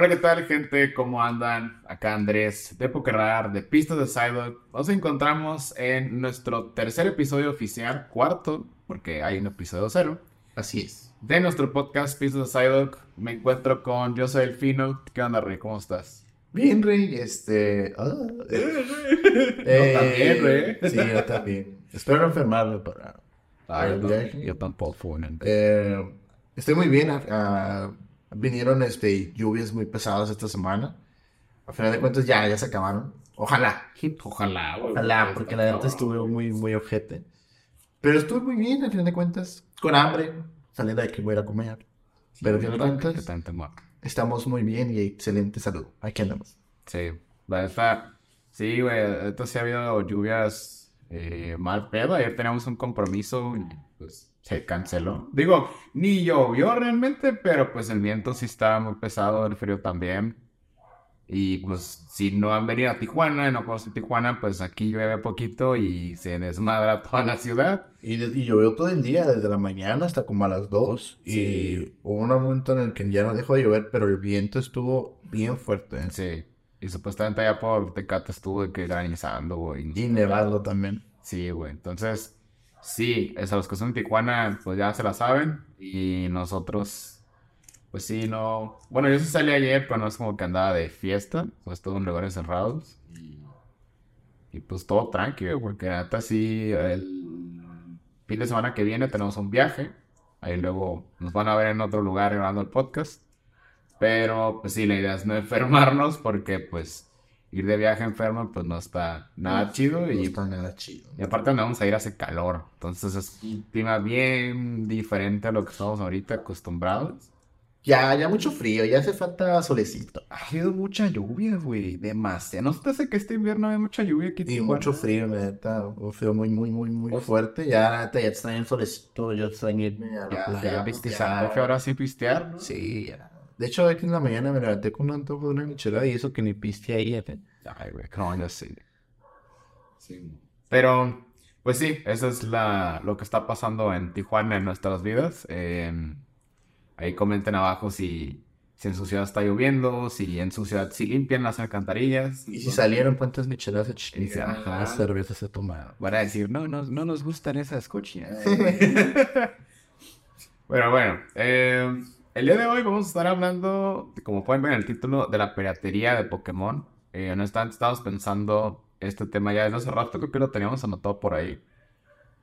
Hola, ¿qué tal, gente? ¿Cómo andan? Acá Andrés de Pokerrar, de Pistas de Psyduck. Nos encontramos en nuestro tercer episodio oficial, cuarto, porque hay un episodio cero. Así es. De nuestro podcast Pistas de Psyduck. Me encuentro con Yo soy el Fino. ¿Qué onda, Rey? ¿Cómo estás? Bien, Rey, este... ah, eh, Yo también, Rey. Sí, yo también. Espero enfermarme para... No, viaje. yo tampoco. Eh, estoy muy bien. ah, ah, vinieron este, lluvias muy pesadas esta semana. A final de cuentas ya, ya se acabaron. Ojalá. Ojalá, güey. Ojalá, porque la neta estuvo muy, muy ojete. Pero estuve muy bien, al final de cuentas. Con hambre. Saliendo de que voy a ir a comer. Pero al final de cuentas, estamos muy bien y excelente salud. Aquí andamos. Sí, la neta, sí, güey, esto sí ha habido lluvias eh, mal pedo. Ayer teníamos un compromiso pues se canceló. Digo, ni llovió realmente, pero pues el viento sí estaba muy pesado, el frío también. Y pues si no han venido a Tijuana no conocen Tijuana, pues aquí llueve poquito y se desmadra toda la ciudad. Y, y llovió todo el día, desde la mañana hasta como a las 2. Sí. Y hubo un momento en el que ya no dejó de llover, pero el viento estuvo bien fuerte. Sí, y supuestamente allá por Tecate estuvo de que granizando, güey. Y nevado también. Sí, güey. Entonces, sí, es los que son de Tijuana, pues ya se la saben. Y nosotros, pues sí, no. Bueno, yo sí salí ayer, pero no es como que andaba de fiesta. Pues todo en lugares cerrados. Y, y pues todo tranquilo, porque hasta sí, el fin de semana que viene tenemos un viaje. Ahí luego nos van a ver en otro lugar grabando el podcast. Pero, pues sí, la idea es no enfermarnos, porque pues ir de viaje enfermo, pues no está nada chido. No Y está nada chido. y aparte donde vamos a ir hace calor. Entonces es un clima bien diferente a lo que estamos ahorita acostumbrados. Ya, ya mucho frío, ya hace falta solecito. Ha habido mucha lluvia, güey. Demasiado. ¿No te hace que este invierno hay mucha lluvia aquí? Tijuana? mucho frío, neta. Un frío muy, muy, muy, muy fuerte. Ya, neta, ya extraño el solecito. Yo extraño irme a la Ya, playa. ya ya. Que ahora sí pistear, ¿no? Sí, ya. De hecho, hoy en la mañana me levanté con un antojo de una michelada y eso que ni piste ahí. eh. Ay, güey, no, ya sí. Sí. Pero, pues sí, eso es la, lo que está pasando en Tijuana en nuestras vidas. Eh, ahí comenten abajo si, si en su ciudad está lloviendo, si en su ciudad sí limpian las alcantarillas. Y si salieron cuántas micheladas Y dice, ajá. Cervezas se tomaron. Van a decir, no, no, no nos gustan esas cochinas. Pero bueno, eh, el día de hoy vamos a estar hablando, como pueden ver en el título, de la piratería de Pokémon. Eh, honestamente, estábamos pensando este tema ya desde hace rato, creo que lo teníamos anotado por ahí.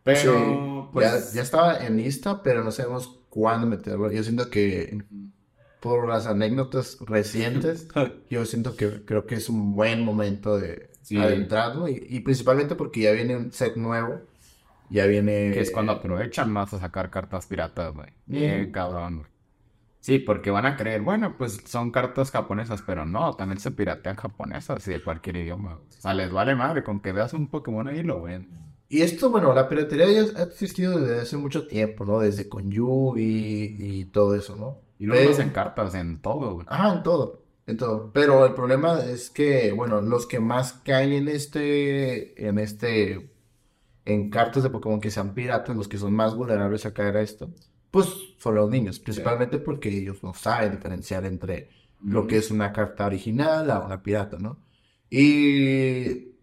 Pero, Sí, pues, ya, ya estaba en lista, pero no sabemos cuándo meterlo. Yo siento que por las anécdotas recientes, yo siento que creo que es un buen momento de Sí. adentrarlo y, y principalmente porque ya viene un set nuevo, ya viene... que es cuando aprovechan más a sacar cartas piratas, güey. Bien, Ujú. cabrón, güey. Sí, porque van a creer, bueno, pues son cartas japonesas, pero no, también se piratean japonesas y de cualquier idioma. O sea, les vale madre, con que veas un Pokémon ahí lo ven. Y esto, bueno, la piratería ya ha existido desde hace mucho tiempo, ¿no? Desde con Yugi y todo eso, ¿no? Y no Pero- hacen cartas en todo, güey. Ajá, en todo, en todo. Pero el problema es que, bueno, los que más caen en este, en este, en cartas de Pokémon que sean piratas, los que son más vulnerables a caer a esto, pues son los niños, principalmente porque ellos no saben diferenciar entre lo que es una carta original a una pirata, ¿no? Y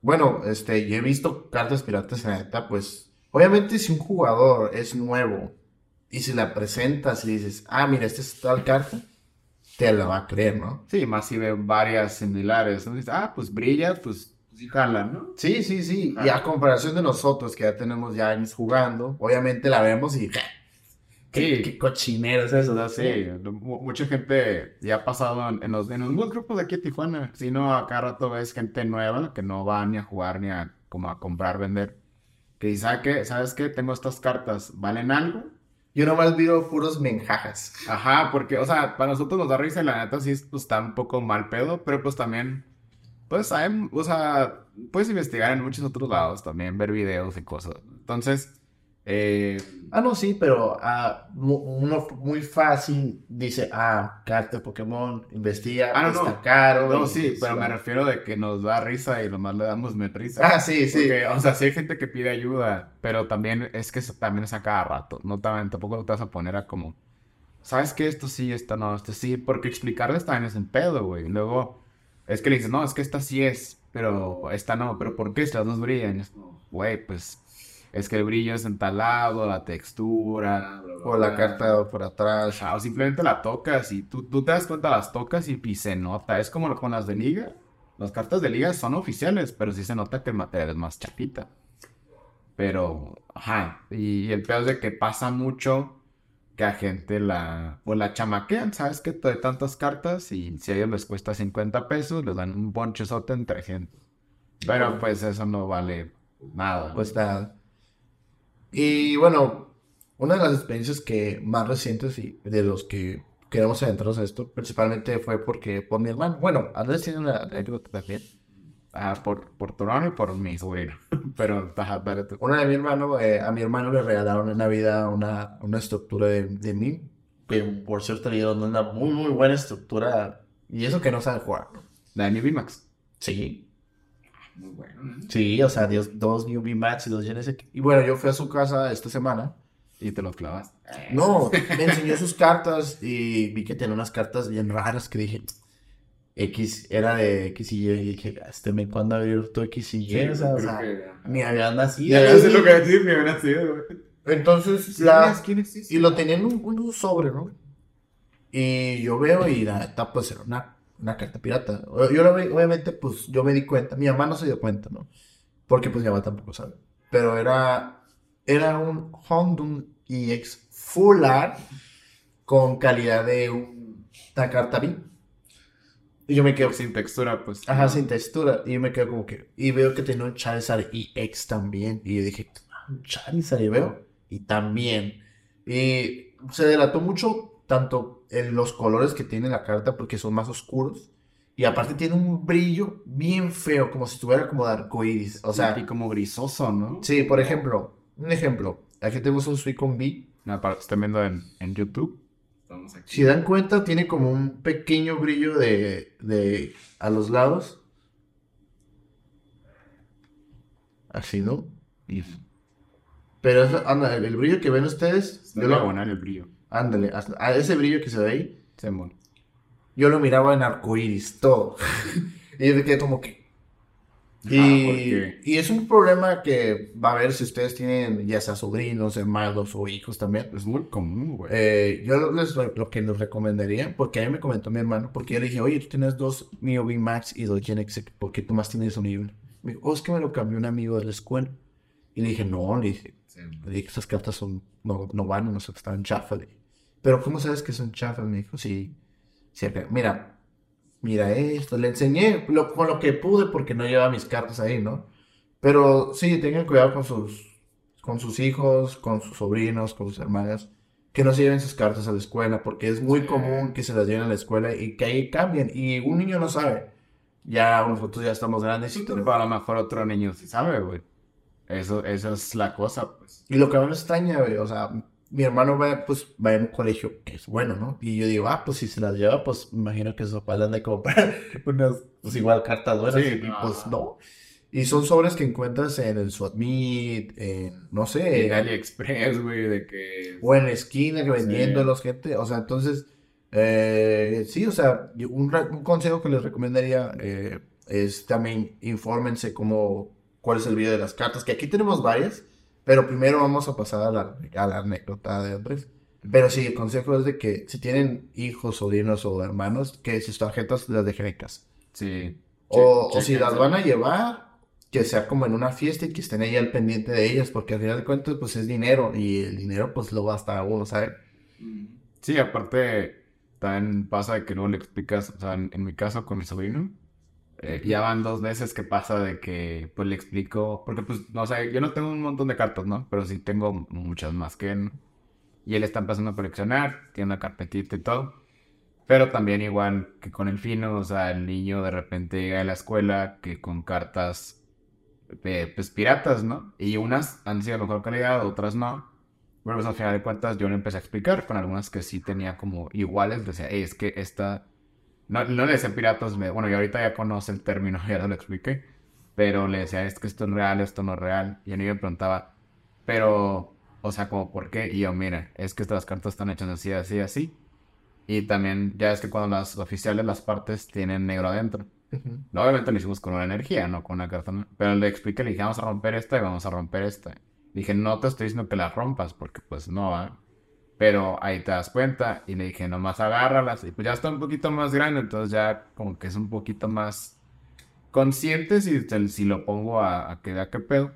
bueno, este, yo he visto cartas piratas en la neta, pues, obviamente si un jugador es nuevo y si la presentas y dices, ah, mira, esta es tal carta, te la va a creer, ¿no? Sí, más si ven varias similares. ¿no? Dices, ah, pues brilla, pues sí jala, ¿no? Sí, sí, sí. Y a comparación de nosotros, que ya tenemos ya años jugando, obviamente la vemos y... ¿Qué, Sí. qué cochinero es eso? O sea, sí, mu- mucha gente ya ha pasado en, en los, en los grupos de aquí de Tijuana. Si no, a cada rato ves gente nueva que no va ni a jugar ni a, como a comprar, vender. Que dice, ¿sabes qué? ¿Sabes qué? Tengo estas cartas, ¿valen algo? Yo nomás veo puros menjajas. Ajá, porque, o sea, para nosotros nos da risa y la neta sí pues, está un poco mal pedo, pero pues también, pues, saben, o sea, puedes investigar en muchos otros lados también, ver videos y cosas. Entonces, eh, Ah, no, sí, pero ah, uno muy fácil dice, ah, carta Pokémon, investiga, Ah, no, está no. caro. no, sí, pero me va. refiero de que nos da risa y nomás le damos risa. Ah, sí, sí. Porque, o sea, sí hay gente que pide ayuda, pero también es que eso también es a cada rato. No también, tampoco te vas a poner a como ¿sabes qué? Esto sí, esto no, esto sí, porque explicarles también es un pedo, güey. Luego, es que le dices, no, es que esta sí es, pero esta no, pero ¿por qué estas dos brillan? Güey, pues es que el brillo es en tal lado, la textura, bla, bla, O la bla. carta por atrás. Ajá, O simplemente la tocas y tú, tú te das cuenta, las tocas y, y se nota. Es como con las de liga. Las cartas de liga son oficiales, pero sí se nota que el material es más chapita. Pero, ajá, y el peor es de que pasa mucho que a gente la, pues la chamaquean, ¿sabes? Que de tantas cartas y si a ellos les cuesta 50 pesos, les dan un bonchezote entre gente. Pero pues eso no vale nada. Pues nada. Y bueno, una de las experiencias que más recientes y de los que queremos adentrarnos a esto, principalmente fue porque por mi hermano. Bueno, Andrés tiene una anécdota también. Ah, por, por tu hermano y por mi sobrino. Pero, ajá, tú. Una de mi hermano, eh, a mi hermano le regalaron en Navidad una, una estructura de, de mí, que por cierto le dieron una muy, muy buena estructura. Y eso que no sabe jugar. La de mi VMAX. Sí, Muy bueno. ¿no? sí, o sea, Dios, dos New Max y dos Genesis. Y bueno, yo fui a su casa esta semana. Y te lo clavas. No, me enseñó sus cartas y vi que tenía unas cartas bien raras que dije, X era de X y Y. Y dije, este me cuando abrir tu X y Y. o sea, o sea, ni habían nacido. Ya, sé lo que decir, me hubiera sido, güey. Entonces, la, y lo tenía en un, en un sobre, ¿no? Y yo veo y la neta, pues era una, una carta pirata. Yo obviamente, pues yo me di cuenta. Mi mamá no se dio cuenta, ¿no? Porque pues mi mamá tampoco sabe. Pero era, era un Honda EX Full Art con calidad de un- una carta B. Y yo me quedo Sin textura, pues. Ajá, no. sin textura. Y yo me quedo como que. Y veo que tenía un Charizard EX también. Y yo dije, "Ah, un Charizard. Y veo. Y también. Y se delató mucho, tanto en los colores que tiene la carta, porque son más oscuros. Y aparte tiene un brillo bien feo, como si estuviera como de arcoíris. O sea, y como grisoso, ¿no? sí, por ejemplo, un ejemplo. Aquí tenemos un Suicune B. No, para que estén viendo en, en YouTube. Estamos aquí. Si dan cuenta, tiene como un pequeño brillo de, de a los lados. Así, ¿no? Y Pero eso, anda, el, el brillo que ven ustedes, está yo lo, diagonal el brillo. Ándale, a ese brillo que se ve ahí, Se yo lo miraba en arcoíris, todo. y yo quedé como que... Ah, Y, ¿por qué? y es un problema que va a haber si ustedes tienen ya sea sobrinos, hermanos o hijos también. Es muy común, güey. Eh, yo les, lo que les recomendaría, porque a mí me comentó mi hermano, porque yo le dije, oye, tú tienes dos Mio B Max y dos Gen X, ¿por qué tú más tienes un nivel? Me dijo, oh, es que me lo cambió un amigo de la escuela. Y le dije, no, le dije, Sí. le dije, estas cartas son, no, no van, no sé, están chafas. le dije. Pero ¿cómo sabes que son chafas? Me dijo, sí, sí, mira, mira esto, le enseñé lo- con lo que pude porque no llevaba mis cartas ahí, ¿no? Pero sí, tengan cuidado con sus, con sus hijos, con sus sobrinos, con sus hermanas, que no se lleven sus cartas a la escuela, porque es muy común que se las lleven a la escuela y que ahí cambien. Y un niño no sabe. Ya nosotros ya estamos grandes y Sí, todo. pero a lo mejor otro niño sí sabe, güey. Eso, eso es la cosa, pues. Y lo que a mí me extraña, güey, o sea, mi hermano va, pues, va en un colegio que es bueno, ¿no? Y yo digo, ah, pues si se las lleva, pues me imagino que sus papás le han de comprar unas, pues igual cartas buenas. Sí, y no. pues no. Y son sobres que encuentras en el Swatmeet, en, no sé, En AliExpress, güey, de que... o en la esquina que Sí. vendiéndolos, gente. O sea, entonces, eh, sí, o sea, un, un consejo que les recomendaría eh, es también infórmense cómo, cuál es el video de las cartas, que aquí tenemos varias, pero primero vamos a pasar a la, a la anécdota de Andrés. Pero sí, el consejo es de que si tienen hijos, sobrinos o hermanos, que sus tarjetas las dejen en casa. Sí. O, Che- o si las van a llevar, que sea como en una fiesta y que estén ahí al pendiente de ellas, porque al final de cuentas, pues es dinero y el dinero, pues lo gasta uno, ¿sabes? Sí, aparte, también pasa de que luego le explicas, o sea, en, en mi caso con mi sobrino, eh, ya van dos meses que pasa de que, pues le explico, porque pues, no sé, yo no tengo un montón de cartas, ¿no? Pero sí tengo muchas más que él. Y él está empezando a coleccionar, tiene una carpetita y todo. Pero también igual que con el fino, o sea, el niño de repente llega a la escuela que con cartas, eh, pues piratas, ¿no? Y unas han sido de mejor calidad, otras no. Bueno, pues al final de cuentas yo le empecé a explicar con algunas que sí tenía como iguales. Decía, "Ey, es que esta... No, no le decía piratas, me- bueno, y ahorita ya conoce el término, ya se lo expliqué. Pero le decía, es que esto es real, esto no es real. Y el niño me preguntaba, pero O sea, como, ¿por qué? Y yo, mira, es que estas cartas están hechas así, así, así. Y también, ya es que cuando las oficiales, las partes tienen negro adentro. No, obviamente lo hicimos con una energía, no con una carta. ¿no? Pero le expliqué, le dije, vamos a romper esta y vamos a romper esta. Dije, no te estoy diciendo que las rompas, porque pues no, ¿va? Pero ahí te das cuenta. Y le dije, nomás agárralas. Y pues ya está un poquito más grande, entonces ya como que es un poquito más consciente si, si lo pongo a, a que qué pedo.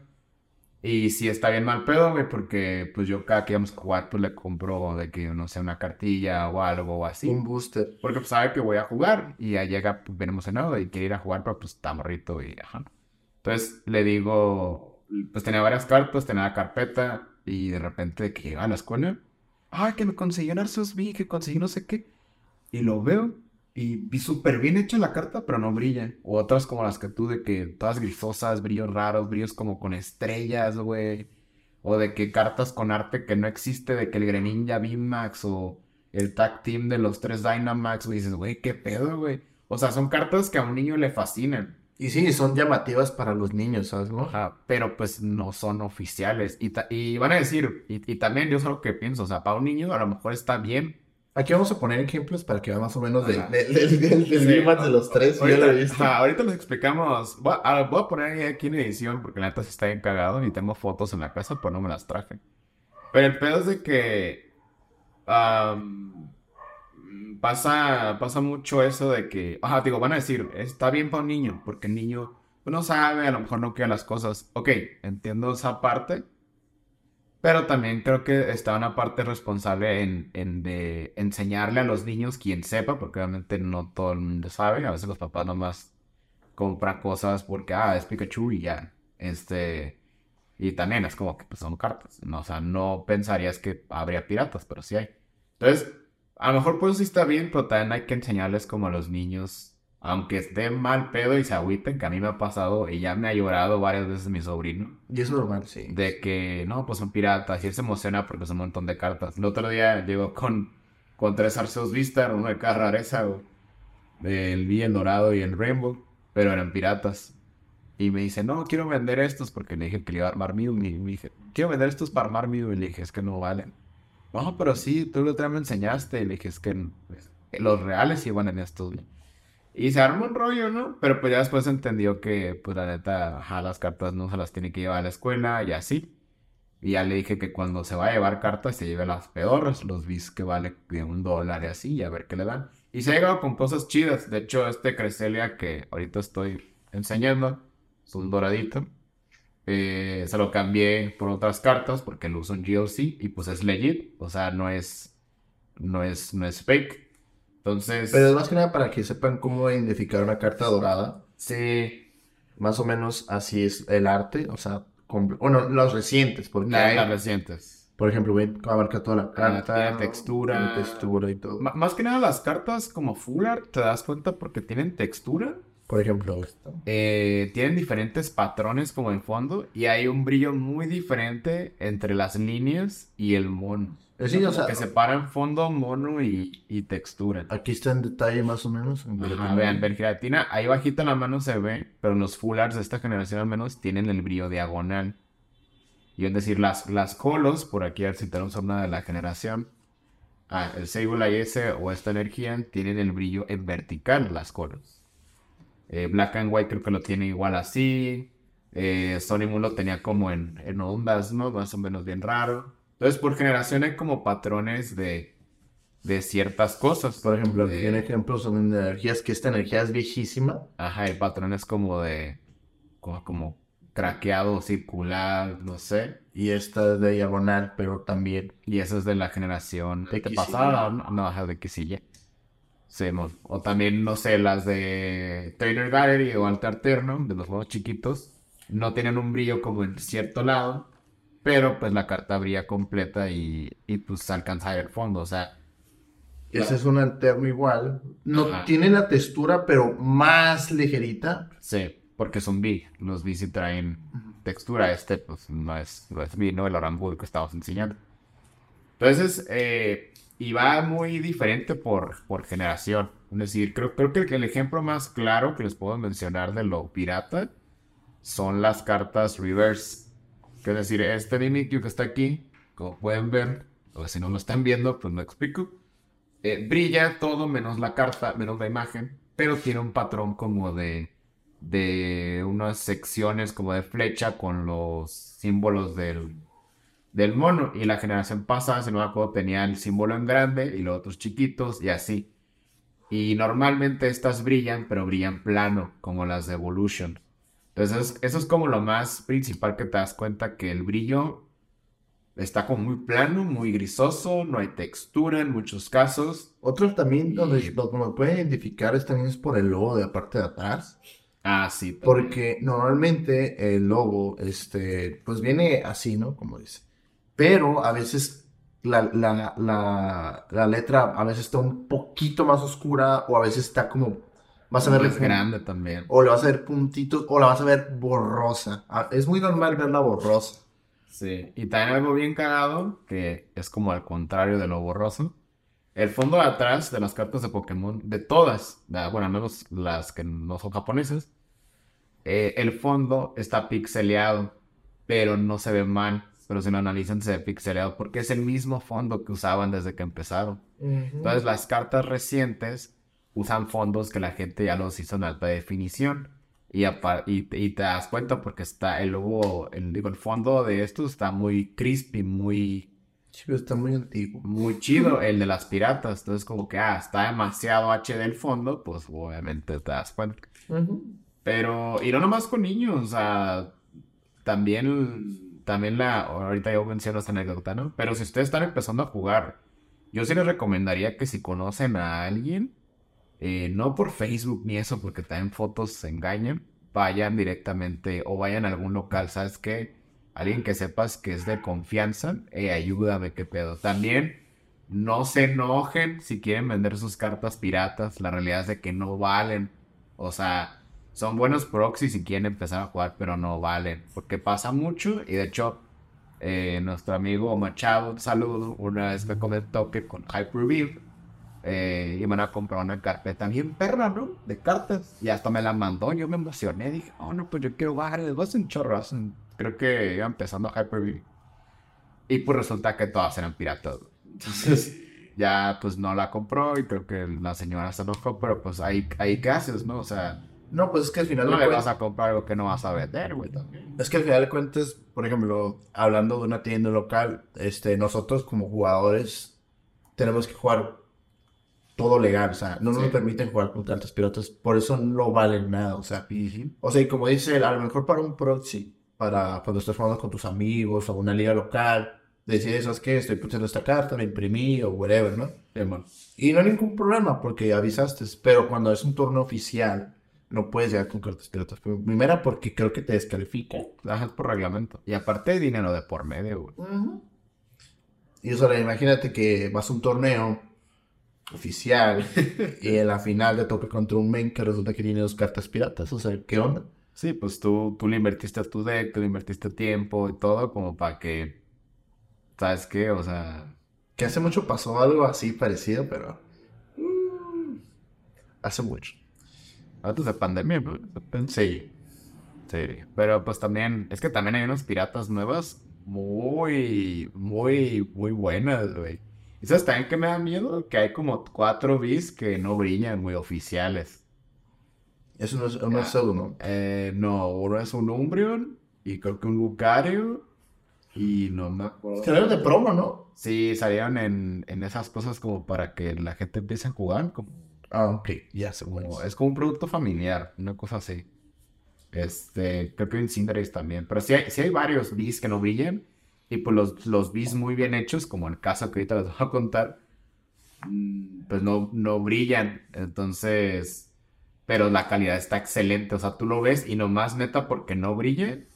Y si está bien mal pedo, güey, porque pues yo cada que íbamos a jugar, pues le compro de que, no sé, una cartilla o algo o así. Un booster. Porque pues sabe que voy a jugar y ya llega pues, bien emocionado y quiere ir a jugar, pero pues está morrito y ajá. Entonces le digo, pues tenía varias cartas, tenía la carpeta y de repente que llega a la escuela, ay, que me conseguí un Arceus V, que conseguí no sé qué. Y lo veo y, vi súper bien hecha la carta, pero no brilla. O otras como las que tú, de que todas grisosas, brillos raros, brillos como con estrellas, güey. O de que cartas con arte que no existe, de que el Greninja Max o el Tag Team de los tres Dynamax, güey. Dices, güey, qué pedo, güey. O sea, son cartas que a un niño le fascinan. Y sí, son llamativas para los niños, ¿sabes? No? Ajá, pero pues no son oficiales. Y, y van a decir, y, y también yo sé lo que pienso, o sea, para un niño a lo mejor está bien Aquí vamos a poner ejemplos para que vean más o menos del de, de, los tres. Ahorita, ahorita les explicamos. Voy a, voy a, poner aquí en edición porque la neta se está bien cagado y tengo fotos en la casa, pero no me las traje. Pero el pedo es de que pasa, pasa mucho eso de que, ajá, digo, van a decir, está bien para un niño, porque el niño no sabe, a lo mejor no quiere las cosas. Ok, entiendo esa parte. Pero también creo que está una parte responsable en, en de enseñarle a los niños quien sepa, porque obviamente no todo el mundo sabe. A veces los papás nomás compran cosas porque, ah, es Pikachu y ya. Este, y también es como que pues, son cartas. ¿no? O sea, no pensarías que habría piratas, pero sí hay. Entonces, a lo mejor pues sí está bien, pero también hay que enseñarles como a los niños aunque esté mal pedo y se agüiten, que a mí me ha pasado y ya me ha llorado varias veces mi sobrino. Y es normal, sí. De que, no, pues son piratas y él se emociona porque son un montón de cartas. El otro día llegó con, con tres Arceus Vista, uno de cada rareza, El V, el dorado y el Rainbow, pero eran piratas. Y me dice, no, quiero vender estos porque le dije que le iba a armar Mew. Y me dije, quiero vender estos para armar Mew. Y le dije, es que no valen. No, pero sí, tú lo otro me enseñaste. Y le dije, es que pues, los reales van en estos. Y se armó un rollo, ¿no? Pero pues ya después entendió que, pues la neta, ajá, las cartas no se las tiene que llevar a la escuela y así. Y ya le dije que cuando se va a llevar cartas se lleve las peores, los bis que vale de un dólar y así, y a ver qué le dan. Y se ha llegado con cosas chidas. De hecho, este Creselia que ahorita estoy enseñando, es un doradito. Eh, se lo cambié por otras cartas porque lo uso en GLC y pues es legit. O sea, no es, no es, no es fake. Entonces. Pero es más que nada para que sepan cómo identificar una carta dorada. Sí. Más o menos así es el arte. O sea, bueno, los recientes. Porque las recientes. Por ejemplo, ven abarca toda la carta. textura. textura y todo. más que nada las cartas como full art, te das cuenta porque tienen textura. Por ejemplo, eh, tienen diferentes patrones como en fondo y hay un brillo muy diferente entre las líneas y el mono. Es sí, o sea, que separan fondo, mono y, y, textura. Aquí está en detalle más o menos. En vean, ver, gelatina, ahí bajita en la mano se ve, pero los full arts de esta generación al menos tienen el brillo diagonal. Y es decir, las, las colos, por aquí al citar un una de la generación, ah, el Sable S o esta energía tienen el brillo en vertical, las colos. Eh, Black and White creo que lo tiene igual así. Eh, Sony Moon lo tenía como en, en ondas, ¿no? Más o menos bien raro. Entonces, por generación hay como patrones de, de ciertas cosas. Por ejemplo, de... tiene ejemplos son energías que esta energía es viejísima. Ajá, hay patrones como de. como, como craqueado, circular, no sé. Y esta es de diagonal, pero también. Y eso es de la generación de pasada, ¿no? No, de sí, o también, no sé, las de Trainer Gallery o Alter Alterno, de los juegos chiquitos, no tienen un brillo como en cierto lado, pero pues la carta brilla completa y, y pues alcanza el fondo, o sea. Ese es un alterno igual. No tiene la textura, pero más ligerita. Sí, porque son B. Los B sí traen textura. Este, pues no es, no es B, ¿no? El Orambull que estamos enseñando. Entonces, eh, y va muy diferente por, por generación. Es decir, creo, creo que el ejemplo más claro que les puedo mencionar de lo pirata son las cartas reverse es decir, este Mimikyu que está aquí, como pueden ver, o si no lo están viendo, pues lo explico. Eh, brilla todo menos la carta, menos la imagen, pero tiene un patrón como de, de unas secciones como de flecha con los símbolos del, del mono. Y la generación pasada, si no me acuerdo, tenía el símbolo en grande y los otros chiquitos y así. Y normalmente estas brillan, pero brillan plano, como las de Evolution. Entonces, eso es como lo más principal que te das cuenta que el brillo está como muy plano, muy grisoso, no hay textura en muchos casos. Otro también donde pueden identificar es también es por el logo de la parte de atrás. Ah, sí. Porque normalmente el logo, este, pues viene así, ¿no? Como dice. Pero a veces la, la, la, la, letra a veces está un poquito más oscura o a veces está como vas a ver más grande también. o le vas a ver puntitos o la vas a ver borrosa. Ah, es muy normal verla borrosa. Sí y también algo bien cagado que es como al contrario de lo borroso el fondo de atrás de las cartas de Pokémon de todas bueno al menos las que no son japonesas eh, el fondo está pixeleado pero no se ve mal pero si lo analizan se ve pixelado porque es el mismo fondo que usaban desde que empezaron. Entonces las cartas recientes usan fondos que la gente ya los hizo en alta definición. Y, y, te das cuenta porque está el logo, el, digo, el fondo de esto está muy crispy, muy... Chido, está muy antiguo. Muy chido, el de las piratas. Entonces como que, ah, está demasiado HD el fondo, pues obviamente te das cuenta. Pero, y no nomás con niños, o sea, también también la, ahorita yo menciono esta anécdota, ¿no? Pero si ustedes están empezando a jugar, yo sí les recomendaría que si conocen a alguien, eh, no por Facebook ni eso, porque también fotos se engañan, vayan directamente o vayan a algún local, ¿sabes qué? Alguien que sepas que es de confianza, eh, ayúdame, qué pedo. También no se enojen si quieren vender sus cartas piratas, la realidad es de que no valen. O sea, son buenos proxies si quieren empezar a jugar, pero no valen. Porque pasa mucho. Y de hecho, eh, nuestro amigo Machado, saludo, una vez me comentó que con Hyperview eh, iban a comprar una carpeta bien perra, ¿no? De cartas. Y hasta me la mandó. Yo me emocioné. Dije, oh, no, pues yo quiero bajar el voz en chorros. Creo que iba empezando Hyperview. Y pues resulta que todas eran piratas. Entonces, ya pues no la compró y creo que la señora se enojó, pero pues ahí, ahí qué haces, ¿no? O sea, no, pues es que al final. No le vas a comprar algo que no vas a vender, güey, también. Es que al final de cuentas, por ejemplo, hablando de una tienda local, este, nosotros como jugadores tenemos que jugar todo legal, o sea, no nos permiten jugar con tantas pilotas, por eso no valen nada, o sea. O sea, y como dice él, a lo mejor para un proxy, para cuando estás jugando con tus amigos o una liga local, decides, ¿sabes qué? Estoy poniendo esta carta, me imprimí o whatever, ¿no? y no hay ningún problema porque avisaste, pero cuando es un turno oficial no puedes llegar con cartas piratas. Primera, porque creo que te descalifica. es por reglamento. Y aparte hay dinero de por medio, güey. Y eso, imagínate que vas a un torneo oficial y en la final te toca contra un men que resulta que tiene dos cartas piratas. O sea, ¿qué onda? Sí, pues tú, tú le invertiste a tu deck, tú le invertiste tiempo y todo como para que... ¿Sabes qué? O sea... Que hace mucho pasó algo así parecido, pero... Mm, hace mucho. Antes de pandemia, sí. Sí. Pero pues también, es que también hay unas piratas nuevas muy, muy, muy buenas, güey. ¿Y sabes también que me da miedo? Que hay como cuatro bis que no brillan, muy oficiales. Eso no es, uno es ¿no? Eh, no, uno es un Umbreon y creo que un Lucario. Y no me acuerdo. Salieron de promo, ¿no? Sí, salieron en, en esas cosas como para que la gente empiece a jugar. Como Ah, ok, ya sé. es como un producto familiar, una cosa así. Este, creo que en Cinderace también. Pero sí hay, hay varios bis que no brillan. Y pues los, los bis muy bien hechos, como el caso que ahorita les voy a contar, mm, pues no, no brillan. Entonces, pero la calidad está excelente. O sea, tú lo ves y nomás neta porque no brille,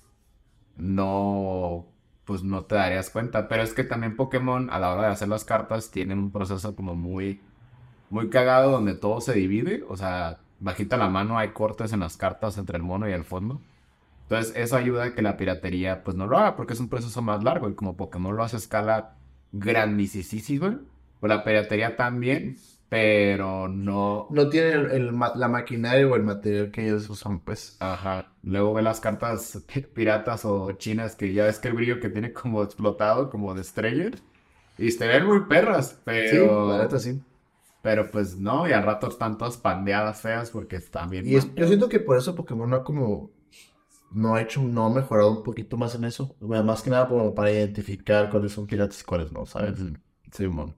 no, pues no te darías cuenta. Pero es que también Pokémon a la hora de hacer las cartas tienen un proceso como muy muy cagado donde todo se divide. O sea, bajita la mano hay cortes en las cartas entre el mono y el fondo. Entonces, eso ayuda a que la piratería pues no lo haga porque es un proceso más largo. Y como Pokémon lo hace a escala grandísima, pues la piratería también pero no... No tienen el- la maquinaria o el material que ellos usan, pues. Ajá. Luego ve las cartas piratas o chinas que ya ves que el brillo que tiene como explotado, como de estrella. Y se ven muy perras, Sí, pero... la neta sí. Pero pues no, y al rato están todas pandeadas feas porque están bien... Y es- yo siento que por eso Pokémon no ha como... No ha hecho, no ha mejorado un poquito más en eso. Bueno, Más que nada como para identificar cuáles son piratas y cuáles no, ¿sabes? Sí, mon.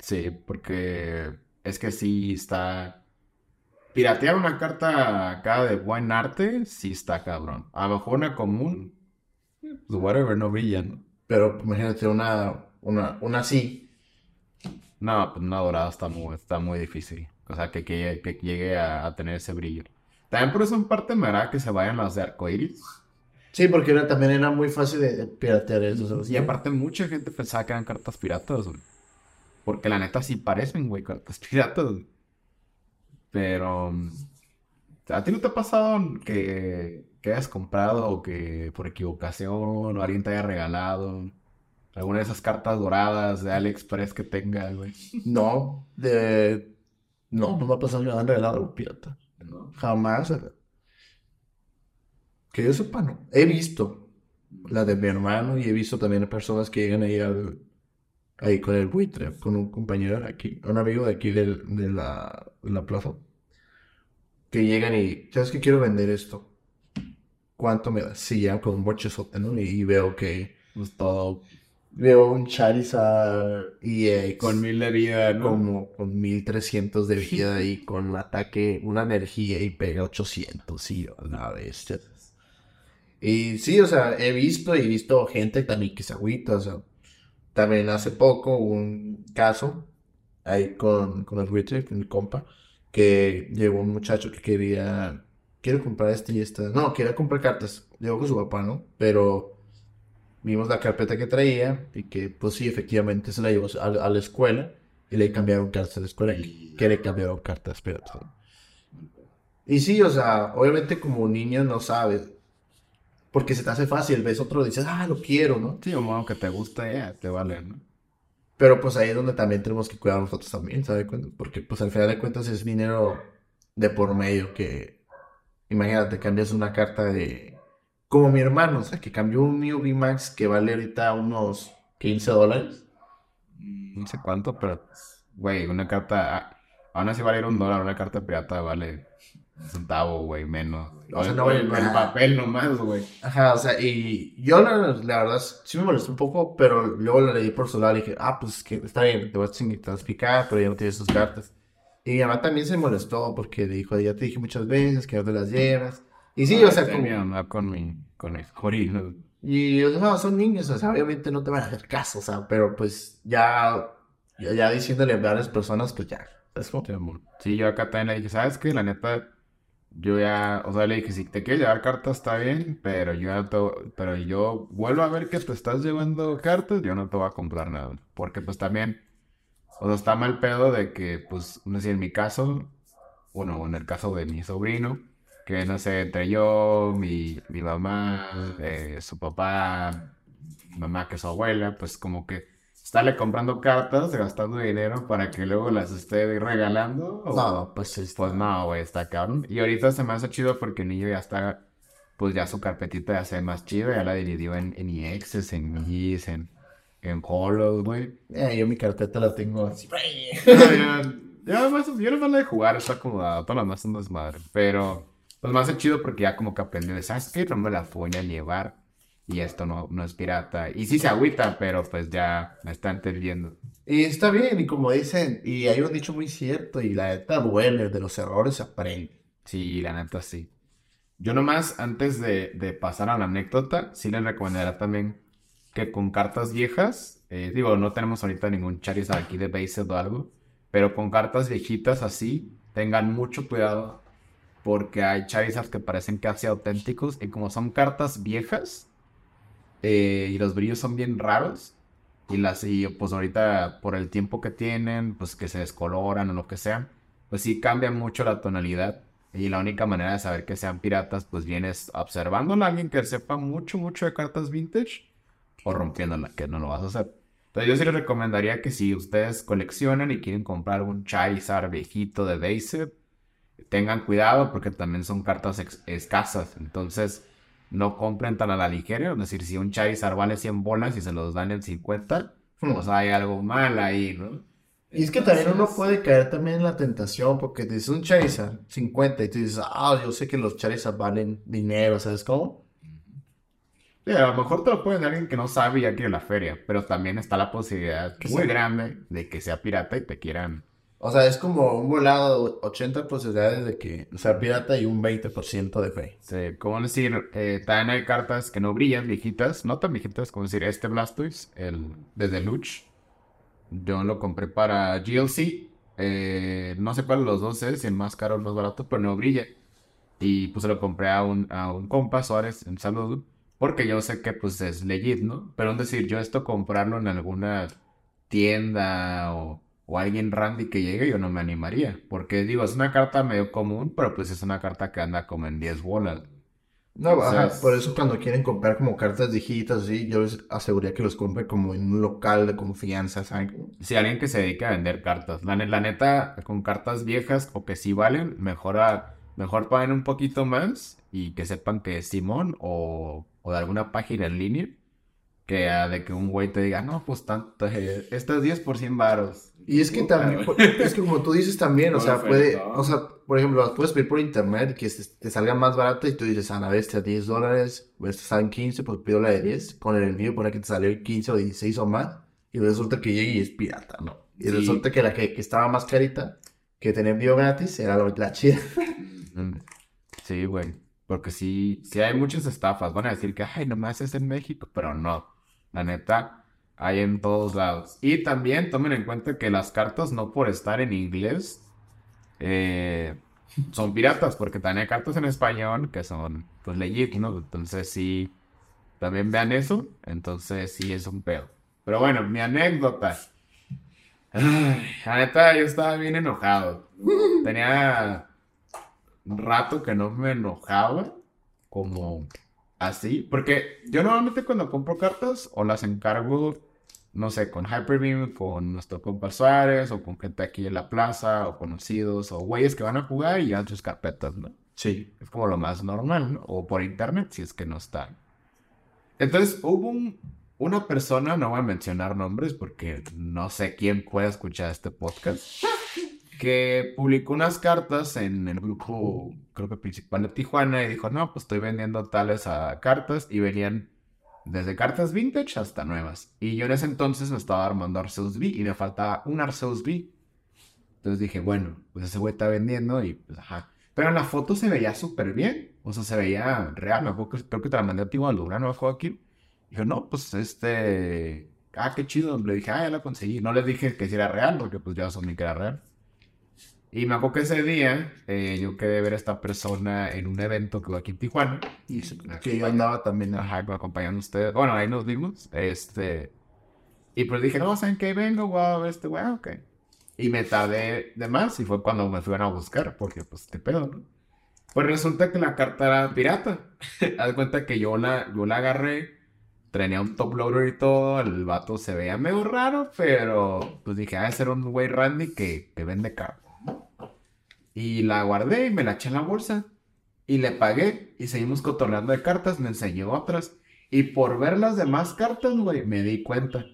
Sí, porque es que sí está. Piratear una carta acá de buen arte, sí está cabrón. A lo mejor una común, pues whatever, no brilla, ¿no? Pero imagínate una, una, una así. No, pues una dorada está muy, está muy difícil. O sea, que, que, que llegue a, a tener ese brillo. También por eso en parte me hará que se vayan las de arcoiris. Sí, porque era, también era muy fácil de, de piratear eso. Y aparte mucha gente pensaba que eran cartas piratas, güey. Porque la neta sí parecen, güey, cartas piratas. güey. Pero... mm, ¿A ti no te ha pasado que, que hayas comprado o que por equivocación o alguien te haya regalado alguna de esas cartas doradas de AliExpress que tenga, güey? No, de... No, no me ha pasado nada en regalado algo pirata. ¿No? Jamás. Que yo sepa, no. He visto la de mi hermano y he visto también personas que llegan ahí al, ahí con el buitre, con un compañero de aquí, un amigo de aquí del- de, la, de la plaza, que llegan y, ¿sabes qué? Quiero vender esto. ¿Cuánto me das? Sí, ya con un bochezote, ¿no? Y, y veo que, Pues todo veo un Charizard EX con mil de vida, ¿no? como con 1300 de vida y con un ataque, una energía y pega 800, sí, a la bestia. Y sí, o sea, he visto y he visto gente también que se agüita, o sea, también hace poco hubo un caso ahí con, con el Twitter, con mi compa, que llegó un muchacho que quería, quiero comprar este y esta, no, quería comprar cartas, llegó con su papá, ¿no? Pero vimos la carpeta que traía y que, pues sí, efectivamente se la llevó a, a la escuela y le cambiaron cartas a la escuela y que le cambiaron cartas, pero Y sí, o sea, obviamente como niño no sabes, porque se te hace fácil, ves otro y dices, ah, lo quiero, ¿no? Sí, o modo que te gusta, ya, te vale, ¿no? Pero pues ahí es donde también tenemos que cuidar nosotros también, ¿sabes? Porque pues al final de cuentas es dinero de por medio que, imagínate, cambias una carta de, como mi hermano, o sea, que cambió un Mew VMAX que vale ahorita unos 15 dólares. No sé cuánto, pero, güey, una carta, ah, aún así vale un dólar, una carta pirata vale un centavo, güey, menos. O sea, no vale el papel nomás, güey. Ajá, o sea, y yo la, la verdad sí me molestó un poco, pero luego lo leí por celular y dije, ah, pues que está bien, te voy a explicar, pero ya no tienes tus cartas. Y mi mamá también se molestó porque dijo, ya te dije muchas veces que no te las llevas. Y sí, o sea, como... mi con mi, con mi joril, Y, o sea, son niños, o sea, obviamente no te van a hacer caso, o sea, pero pues ya, ya, ya diciéndole a varias personas, pues ya, es como... Sí, amor. Sí, yo acá también le dije, ¿sabes qué? La neta, yo ya, o sea, le dije, si te quieres llevar cartas está bien, pero yo no te- pero yo vuelvo a ver que te estás llevando cartas, yo no te voy a comprar nada. Porque pues también, o sea, está mal pedo de que, pues, no sé, en mi caso, bueno, en el caso de mi sobrino, que no sé, entre yo, mi, mi mamá, eh, su papá, mi mamá que es su abuela, pues como que estarle comprando cartas, gastando dinero para que luego las esté regalando. o- No, pues es... pues no, güey, está cabrón. Y ahorita se me hace chido porque el niño ya está, pues ya su carpetita ya se ve más chido, ya la dividió en, en EXs, en Mis, en, en Holos, güey. Eh, yo mi carpeta la tengo así. No, ya, ya más, yo no me la de jugar, está acomodado, todas las más son desmadre. Pero, pues hace chido porque ya como que aprendió, de, ¿sabes qué? No me la voy a llevar. Y esto no, no es pirata. Y sí se agüita, pero pues ya me está entendiendo. Y está bien, y como dicen, y hay un dicho muy cierto, y la neta duele, de los errores se aprende. Sí, la neta sí. Yo nomás, antes de, de pasar a la anécdota, sí les recomendaría también que con cartas viejas, eh, digo, no tenemos ahorita ningún Charizard aquí de Based o algo, pero con cartas viejitas así, tengan mucho cuidado, porque hay Charizards que parecen casi auténticos, y como son cartas viejas, eh, y los brillos son bien raros, y las, y pues ahorita por el tiempo que tienen, pues que se descoloran o lo que sea, pues sí cambia mucho la tonalidad. Y la única manera de saber que sean piratas, pues vienes observando a alguien que sepa mucho, mucho de cartas vintage o rompiéndola, que no lo vas a hacer. Entonces yo sí les recomendaría que si ustedes coleccionan y quieren comprar un Charizard viejito de Base, tengan cuidado porque también son cartas escasas. Entonces no compren tan a la ligera. Es decir, si un Charizard vale 100 bolas y se los dan en 50, hmm. pues hay algo mal ahí, ¿no? Y es que también uno puede caer también en la tentación porque dices un Charizard 50 y tú dices, ah, yo sé que los Charizard valen dinero, ¿sabes cómo? Sí, a lo mejor te lo puede dar alguien que no sabe y ya quiere la feria, pero también está la posibilidad muy grande de que sea pirata y te quieran. O sea, es como un volado, 80 posibilidades de que sea pirata y un 20% de fe. Sí, como decir, eh, también hay cartas que no brillan, viejitas, no tan viejitas, como decir, este Blastoise, el de Deluxe yo lo compré para GLC. Eh, no sé cuál de los dos es, más caro o más barato, pero no brilla. Y pues lo compré a un, a un compa, Suárez, en salud, porque yo sé que pues es legit, ¿no? Pero es decir, yo esto comprarlo en alguna tienda o, o alguien randy que llegue, yo no me animaría. Porque digo, es una carta medio común, pero pues es una carta que anda como en 10 bolas. No, por eso cuando quieren comprar como cartas digitales así, yo les aseguraría que los compren como en un local de confianza, ¿saben? Si alguien que se dedica a vender cartas. La, la neta, con cartas viejas o que sí valen, mejor, a, mejor paguen un poquito más y que sepan que es Simón o, o de alguna página en línea que de que un güey te diga, no, pues tanto, eh, esto es 10 por 100 varos. Y es que también, es que como tú dices también, o sea, puede, o sea, por ejemplo, las puedes pedir por internet que te salga más barato y tú dices, ah, a la bestia, 10 dólares, pues te salen 15, pues pido la de 10, con el envío pone que te salió 15 o 16 o más, y resulta que llega y es pirata, ¿no? Y resulta que la que, que, estaba más carita, que tenía envío gratis, era la chida. Sí, güey. Porque sí, sí hay muchas estafas. Van a decir que, ay, nomás es en México, pero no. La neta, hay en todos lados. Y también tomen en cuenta que las cartas, no por estar en inglés, eh, son piratas, porque también hay cartas en español que son, pues, legit, ¿no? Entonces sí, también vean eso. Entonces sí es un pedo. Pero bueno, mi anécdota. la neta, yo estaba bien enojado. Tenía un rato que no me enojaba. Como así. Porque yo normalmente cuando compro cartas o las encargo, no sé, con Hyperbeam, con nuestro compa Suárez, o con gente aquí en la plaza, o conocidos, o güeyes que van a jugar y llevan sus carpetas, ¿no? Sí. Es como lo más normal, ¿no? O por internet, si es que no están. Entonces hubo una persona, no voy a mencionar nombres porque no sé quién puede escuchar este podcast que publicó unas cartas en el grupo, creo que principal de Tijuana, y dijo, no, pues estoy vendiendo tales a cartas, y venían desde cartas vintage hasta nuevas. Y yo en ese entonces me estaba armando Arceus V y me faltaba un Arceus V. Entonces dije, bueno, pues ese güey está vendiendo y pues ajá. Pero en la foto se veía súper bien. O sea, se veía real. Me creo que te la mandé a ti a Luna, no me aquí. Dije, no, pues este. Ah, qué chido. Le dije, ah, ya la conseguí. No le dije que si era real, porque pues ya asumí que era real. Y me acuerdo que ese día eh, yo quedé ver a esta persona en un evento que hubo aquí en Tijuana. Y que yo andaba también. Ajá, acompañando a ustedes. Bueno, ahí nos vimos. Este. Y pues dije, no, ¿saben qué? Vengo, a ver este güey, ok. Y me tardé de más y fue cuando me fueron a buscar, porque pues te pedo, ¿no? Pues resulta que la carta era pirata. Haz cuenta que yo la, yo la agarré, tenía un top loader y todo, el vato se veía medio raro, pero pues dije, ah, ese era un güey Randy que, que vende cartas. Y la guardé y me la eché en la bolsa. Y le pagué y seguimos cotorreando de cartas, me enseñó otras. Y por ver las demás cartas, güey, me di cuenta.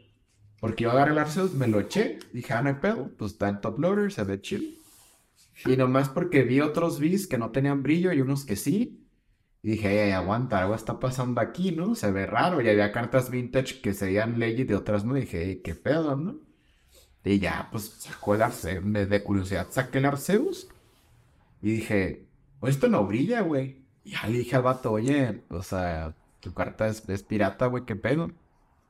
Porque yo agarré el Arceus, me lo eché, dije, ah, no hay pedo, pues está en top loader, se ve chill. Y nomás porque vi otros bis que no tenían brillo y unos que sí. Y dije, ay, aguanta, algo está pasando aquí, ¿no? Se ve raro. Y había cartas vintage que se veían legit de otras no. Y dije, qué pedo, ¿no? Y ya, pues sacó el Arceus, de curiosidad saqué el Arceus. Y dije, esto no brilla, güey. Y ya le dije al vato, oye, o sea, tu carta es, pirata, güey, qué pedo.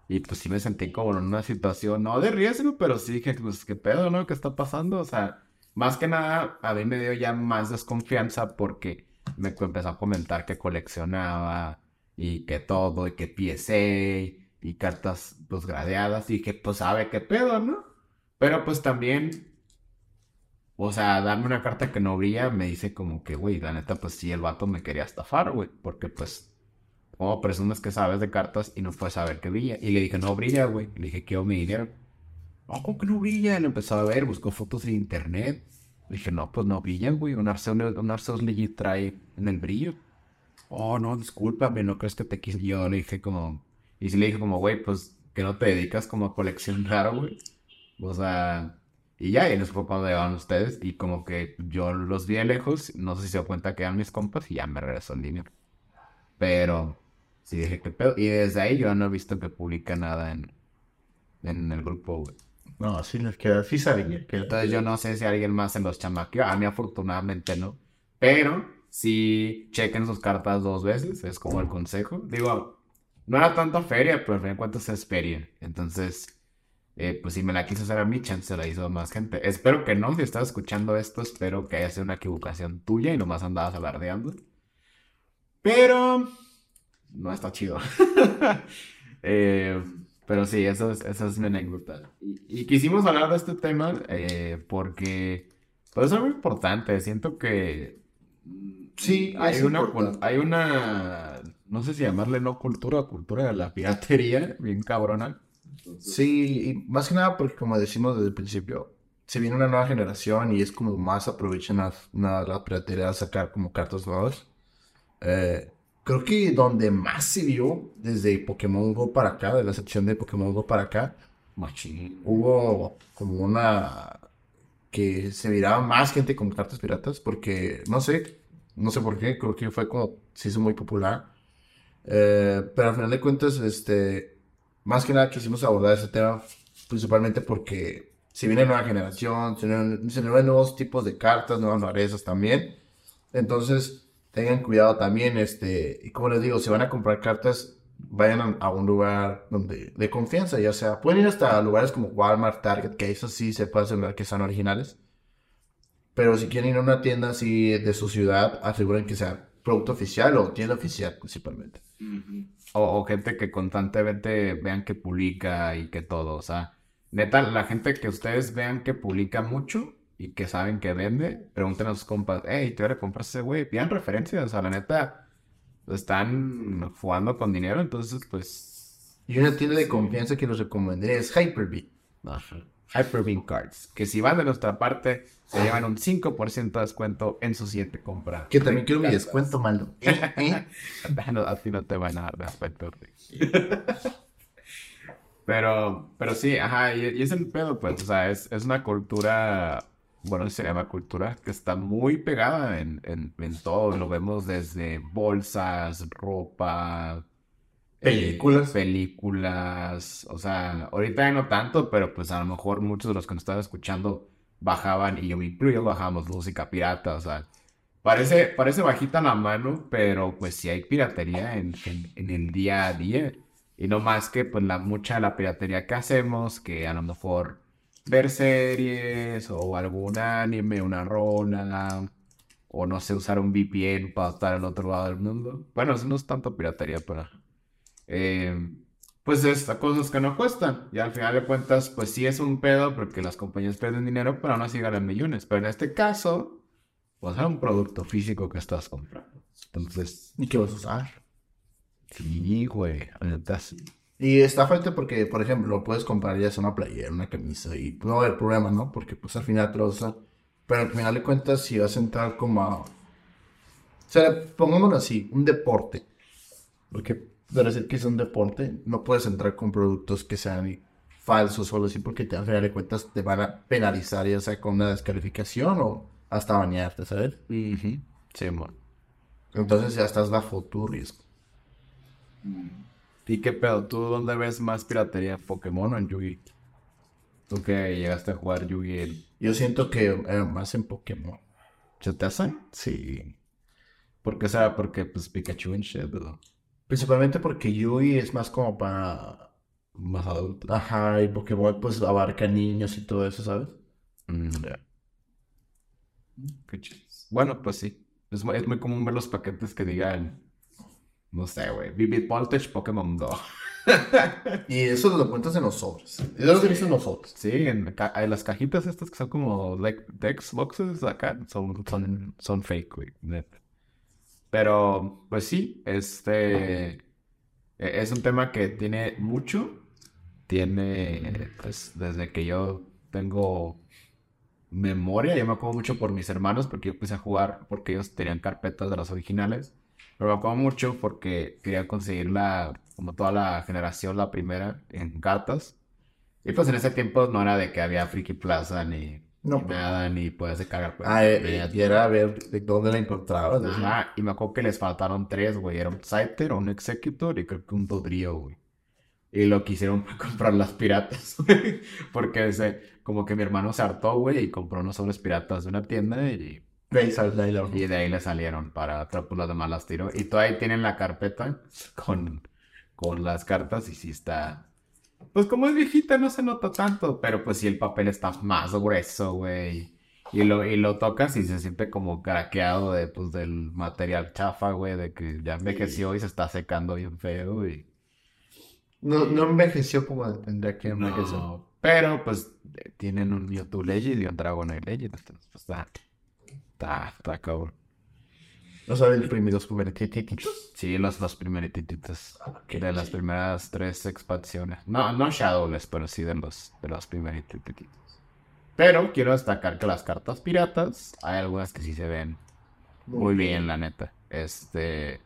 Y pues sí me sentí como en una situación, no de riesgo, pero sí dije, pues qué pedo, ¿no? ¿Qué está pasando? O sea, más que nada, a mí me dio ya más desconfianza porque me empezó a comentar que coleccionaba y que todo, y que PSA y cartas pues gradeadas. Y dije, pues sabe qué pedo, ¿no? Pero pues también o sea, darme una carta que no brilla me dice como que, güey, la neta, pues sí, el vato me quería estafar, güey. Porque pues ¿cómo presumes que sabes de cartas y no puedes saber que brilla? Y le dije, no brilla, güey. Le dije, quiero mi dinero. No, ¿cómo que no brilla? Le empezó a ver, buscó fotos en internet. Le dije, no, pues no brillan, güey. Un Arceus, un Legit trae en el brillo. Oh, no, discúlpame, no crees que te quise. Yo le dije como... Y sí le dije como, güey, pues que no te dedicas como a coleccionar, güey. O sea... Y ya, y les fue cuando llegaban ustedes. Y como que yo los vi de lejos. No sé si se dio cuenta que eran mis compas. Y ya me regresó el dinero. Pero... Sí dije, ¿qué pedo? Y desde ahí yo no he visto que publica nada en... En el grupo, güey. No, sí les queda, sí sabía. Que... Entonces yo no sé si alguien más en los chamaqueó. A mí afortunadamente no. Pero sí chequen sus cartas dos veces, es como el consejo. Digo, no era tanta feria, pero al fin de cuentas es feria. Entonces, eh, pues si me la quiso hacer a mi chance se la hizo a más gente. Espero que no, si estás escuchando esto, espero que haya sido una equivocación tuya y nomás andabas alardeando. Pero no está chido. eh, pero sí, eso es, eso es mi anécdota. Y, quisimos hablar de este tema eh, porque pues, es muy importante. Siento que sí, hay una, hay una, no sé si llamarle no cultura o cultura de la piratería, bien cabrona. Sí, y más que nada porque como decimos desde el principio, se viene una nueva generación y es como más aprovechan la, la piratería a sacar como cartas nuevas. Eh, creo que donde más se vio desde Pokémon Go para acá, de la sección de Pokémon Go para acá, hubo como una que se miraba más gente con cartas piratas porque no sé, no sé por qué, creo que fue como se hizo muy popular. Eh, pero al final de cuentas, este, más que nada quisimos abordar ese tema principalmente porque si viene nueva generación, se vienen, nuevos tipos de cartas, nuevas rarezas también. Entonces, tengan cuidado también, este, y como les digo, si van a comprar cartas, vayan a, un lugar donde de confianza, ya sea, pueden ir hasta lugares como Walmart, Target, que eso sí se puede asegurar que son originales. Pero si quieren ir a una tienda así de su ciudad, aseguren que sea producto oficial o tienda oficial principalmente. O, o, gente que constantemente vean que publica y que todo, o sea, neta, la gente que ustedes vean que publica mucho, y que saben que vende, pregunten a sus compas, hey, te voy a comprar ese güey, pidan referencias, o sea, la neta, están jugando con dinero, entonces, pues... Y una tienda de confianza que nos recomendaría es Hyper-V. Hyper-V Cards, que si van de nuestra parte, se llevan un 5% de descuento en su siguiente compra. Que también quiero mi descuento, malo. ¿Eh? a ti no te van a dar descuento. pero, pero sí, ajá, y, es el pedo, pues, o sea, es, es una cultura bueno, se llama cultura, que está muy pegada en, en, todo. Lo vemos desde bolsas, ropa, eh, películas. películas. O sea, ahorita no tanto, pero pues a lo mejor muchos de los que nos estaban escuchando bajaban, y yo me incluyo, bajamos música pirata. O sea, parece, parece bajita la mano, pero pues sí hay piratería en, en, el día a día. Y no más que pues la mucha de la piratería que hacemos, que a lo mejor ver series o algún anime, una rola, o no sé, usar un VPN para estar al otro lado del mundo. Bueno, eso no es tanto piratería, pero... Eh, pues es cosas que no cuestan. Y al final de cuentas, pues sí es un pedo porque las compañías pierden dinero, pero aún así ganan millones. Pero en este caso, pues es un producto físico que estás comprando. Entonces... ¿Y qué vas a usar? Sí, güey. Entonces, y está fuerte porque, por ejemplo, puedes comprar ya sea una playera, una camisa y no va a haber problema, ¿no? Porque pues al final te lo usas. Pero al final de cuentas, si vas a entrar como a... O sea, pongámoslo así, un deporte. Porque para decir que es un deporte, no puedes entrar con productos que sean falsos o algo así, porque te, al final de cuentas te van a penalizar, ya sea con una descalificación o hasta bañarte, ¿sabes? Sí, amor. Entonces ya estás bajo tu riesgo. ¿Y qué pedo? ¿Tú dónde ves más piratería? ¿Pokémon o en Yugi? ¿Tú que llegaste a jugar Yugi? Yo siento que eh, más en Pokémon. ¿Se te hace? Sí. ¿Por qué será? Porque pues Pikachu en shit, Principalmente porque Yugi es más como para... Más adultos. Ajá, y Pokémon pues abarca niños y todo eso, ¿sabes? Mm, Qué Bueno, pues sí. Es, es muy común ver los paquetes que digan no sé, güey. Vivid Voltage Pokémon Go. y eso lo cuentas en los sobres. Eso lo que dicen los sobres. Sí, en, las cajitas estas que son como Dex boxes acá son, son, son fake, güey. Pero, pues sí, este. E- Es un tema que tiene mucho. Tiene, pues, desde que yo tengo memoria, yo me acuerdo mucho por mis hermanos, porque yo empecé a jugar, porque ellos tenían carpetas de las originales. Pero me acuerdo mucho porque quería conseguir la, como toda la generación, la primera, en cartas. Y pues en ese tiempo no era de que había Friki Plaza ni, No, nada, ni podías descargar. pues, Ah, eh, veías- y era ver de dónde la encontrabas. Ajá, y me acuerdo que les faltaron tres, güey. Era un Scyther, un Executor y creo que un Dodrio, güey. Y lo quisieron comprar las piratas, güey. Porque como que mi hermano se hartó, güey, y compró unos sobres piratas de una tienda y, De y de ahí le salieron para atrás, pues las demás las tiró. Y todavía tienen la carpeta con, con las cartas y sí está... Pues como es viejita no se nota tanto, pero pues sí el papel está más grueso, güey. Y lo, y lo tocas y se siente como craqueado de, pues, del material chafa, güey, de que ya envejeció y se está secando bien feo y... No, no envejeció como tendría que envejecer. No, pero pues tienen un Mewtwo Legend y un Dragon Legend, entonces pues está... Está, está cabrón. No saben los primeros juguetitos. Sí, los, los primerititos. De las primeras tres expansiones. No, no Shadowless, pero sí de los, de los primerititos. Pero quiero destacar que las cartas piratas, hay algunas que sí se ven muy bien, la neta. Este.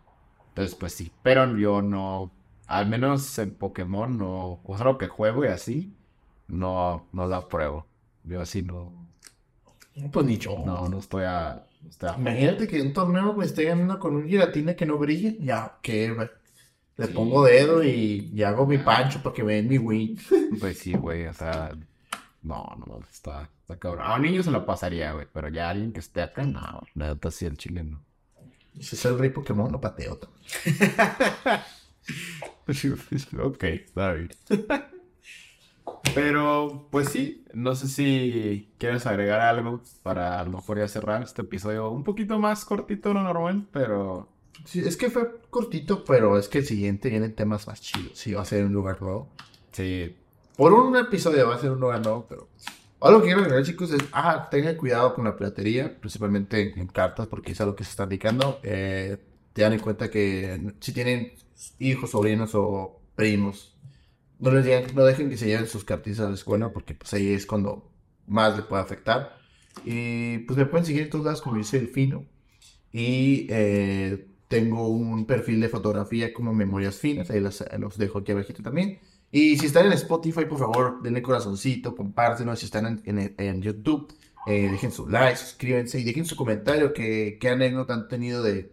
Entonces, pues sí. Pero yo no. Al menos en Pokémon no. O sea, lo que juego y así. No, no la pruebo. Yo así no. Pues ni yo. No, no estoy a. Imagínate que un torneo me esté ganando con un giratina que no brille. Ya, ¿qué? güey? Le pongo dedo y, y hago mi pancho para que den mi win. Pues sí, güey, o sea, no, no, está, está cabrón. A un niño se lo pasaría, güey, pero ya alguien que esté acá, no, la neta sí, el chileno. Si es el rey Pokémon, lo pateo también. ok, está bien. Pero, pues sí, no sé si quieres agregar algo para a lo mejor ya cerrar este episodio un poquito más cortito de lo normal, pero Sí, es que fue cortito, pero es que el siguiente vienen temas más chidos. Sí, va a ser un lugar nuevo. sí, Por un episodio va a ser un lugar nuevo, pero... Algo que quiero agregar, chicos, es... Ah, tengan cuidado con la piratería, principalmente en cartas, porque es algo que se está indicando. Eh, te dan en cuenta que si tienen hijos, sobrinos o primos, no les digan, no dejen que se lleven sus cartitas a la escuela, porque pues ahí es cuando más le puede afectar. Y pues me pueden seguir en todos lados, como dice el fino. Y eh, tengo un perfil de fotografía como Memorias Finas, ahí los, dejo aquí abajito también. Y si están en Spotify, por favor, denle corazoncito, compártenos. Si están en, en- YouTube, eh, dejen su like, suscríbanse y dejen su comentario que, qué anécdota han tenido de,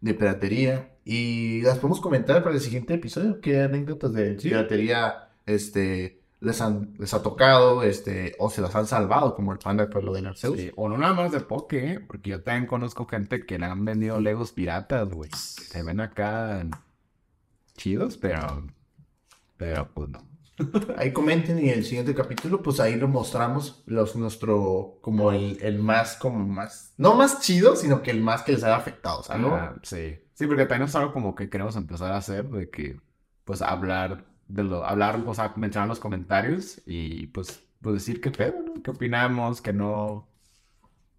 de piratería. Y las podemos comentar para el siguiente episodio. ¿Qué anécdotas de Sí. piratería este, les, han, les ha tocado este, o se las han salvado, como el panda por lo del Arceus? sí, o no nada más de Poké, ¿eh? porque yo también conozco gente que le han vendido Legos piratas, güey. Se ven acá chidos, pero, pero pues no. Ahí comenten y en el siguiente capítulo, pues ahí lo mostramos, los, nuestro, como el, el más, como más, no más chido, sino que el más que les haya afectado, ¿no? Ah, sí. Sí, porque también es algo como que queremos empezar a hacer, de que, pues, hablar de lo, hablar, o sea, mencionar los comentarios y, pues, pues decir qué pedo, ¿no? ¿Qué opinamos? Que no...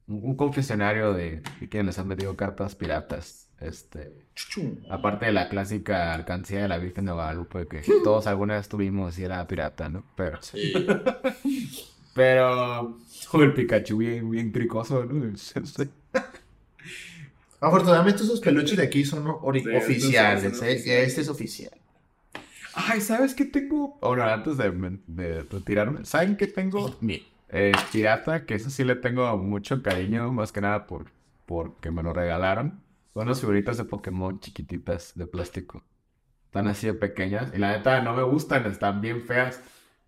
Un, un confesionario de, de quienes les han metido cartas piratas, este... Aparte de la clásica alcancía de la Virgen de Guadalupe, que todos alguna vez tuvimos y era pirata, ¿no? Pero... Pero... Joder, el Pikachu bien, bien cricoso, ¿no? Sí. Afortunadamente esos peluches de aquí son oficiales, son ¿eh? Este es oficial. Ay, ¿sabes qué tengo? Bueno, antes de, de retirarme, ¿saben qué tengo? Bien. Eh, pirata, que eso sí le tengo mucho cariño, más que nada por porque me lo regalaron. Son unas figuritas de Pokémon chiquititas de plástico. Están así de pequeñas. Y la neta no me gustan, están bien feas.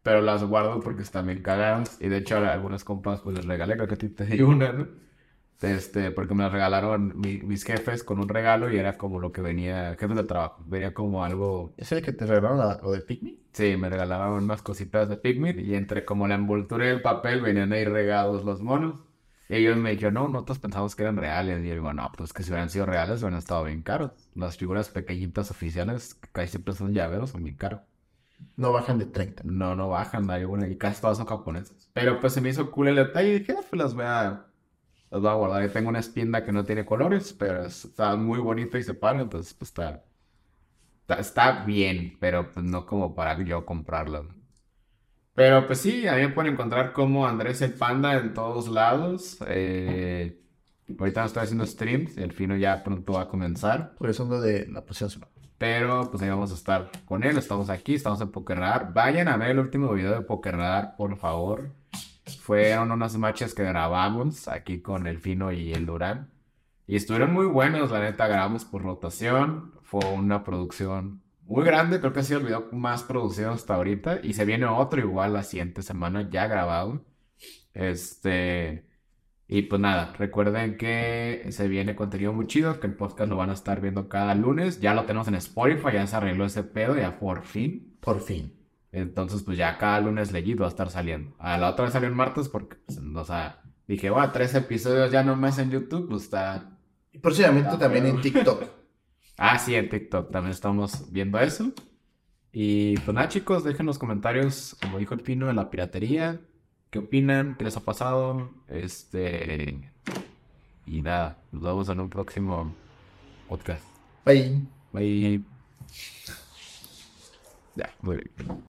Pero las guardo porque están bien cagadas. Y de hecho a algunas compas pues les regalé, creo que a ti te di una, ¿no? Este, porque me las regalaron mi- mis jefes con un regalo y era como lo que venía, jefes de trabajo. Venía como algo ¿Es el que te regalaron la- lo de Pikmin? Sí, me regalaban unas cositas de Pikmin y entre como la envoltura y el papel venían ahí regados los monos. Y ellos me dijeron, no, nosotros pensamos que eran reales. Y yo digo, no, pues que si hubieran sido reales hubieran estado bien caros. Las figuras pequeñitas oficiales, que casi siempre son llaveros, son bien caros. No bajan de 30. No, no bajan, hay una y casi todas son japonesas. Pero pues se me hizo cool el detalle y dije, ah, pues las voy a, las voy a guardar. Yo tengo una espinda que no tiene colores, pero es- está muy bonita y se para, entonces pues está, está, está bien, pero pues no como para yo comprarlo. Pero pues sí, a mí me pueden encontrar como Andrés el Panda en todos lados. Eh, ahorita no estoy haciendo streams, el fino ya pronto va a comenzar. Por eso ando de la semana. Pero pues ahí vamos a estar con él, estamos aquí, estamos en Pokerradar. Vayan a ver el último video de Pokerradar, por favor. Fueron unas matches que grabamos aquí con el Fino y el Durán. Y estuvieron muy buenos, la neta, grabamos por rotación. Fue una producción muy grande, creo que ha sido el video más producido hasta ahorita. Y se viene otro igual la siguiente semana, ya grabado. Este. Y pues nada, recuerden que se viene contenido muy chido, que el podcast lo van a estar viendo cada lunes. Ya lo tenemos en Spotify, ya se arregló ese pedo, ya por fin. Por fin. Entonces, pues ya cada lunes leído va a estar saliendo. A la otra vez salió en martes porque, pues, o sea, dije, bueno, tres episodios ya no más en YouTube, pues está... Y próximamente también en TikTok. Ah, sí, en TikTok también estamos viendo eso. Y pues nada, chicos, dejen los comentarios, como dijo el Pino, de la piratería. ¿Qué opinan? ¿Qué les ha pasado? Este... Y nada, nos vemos en un próximo podcast. Bye. Bye. Ya, muy bien.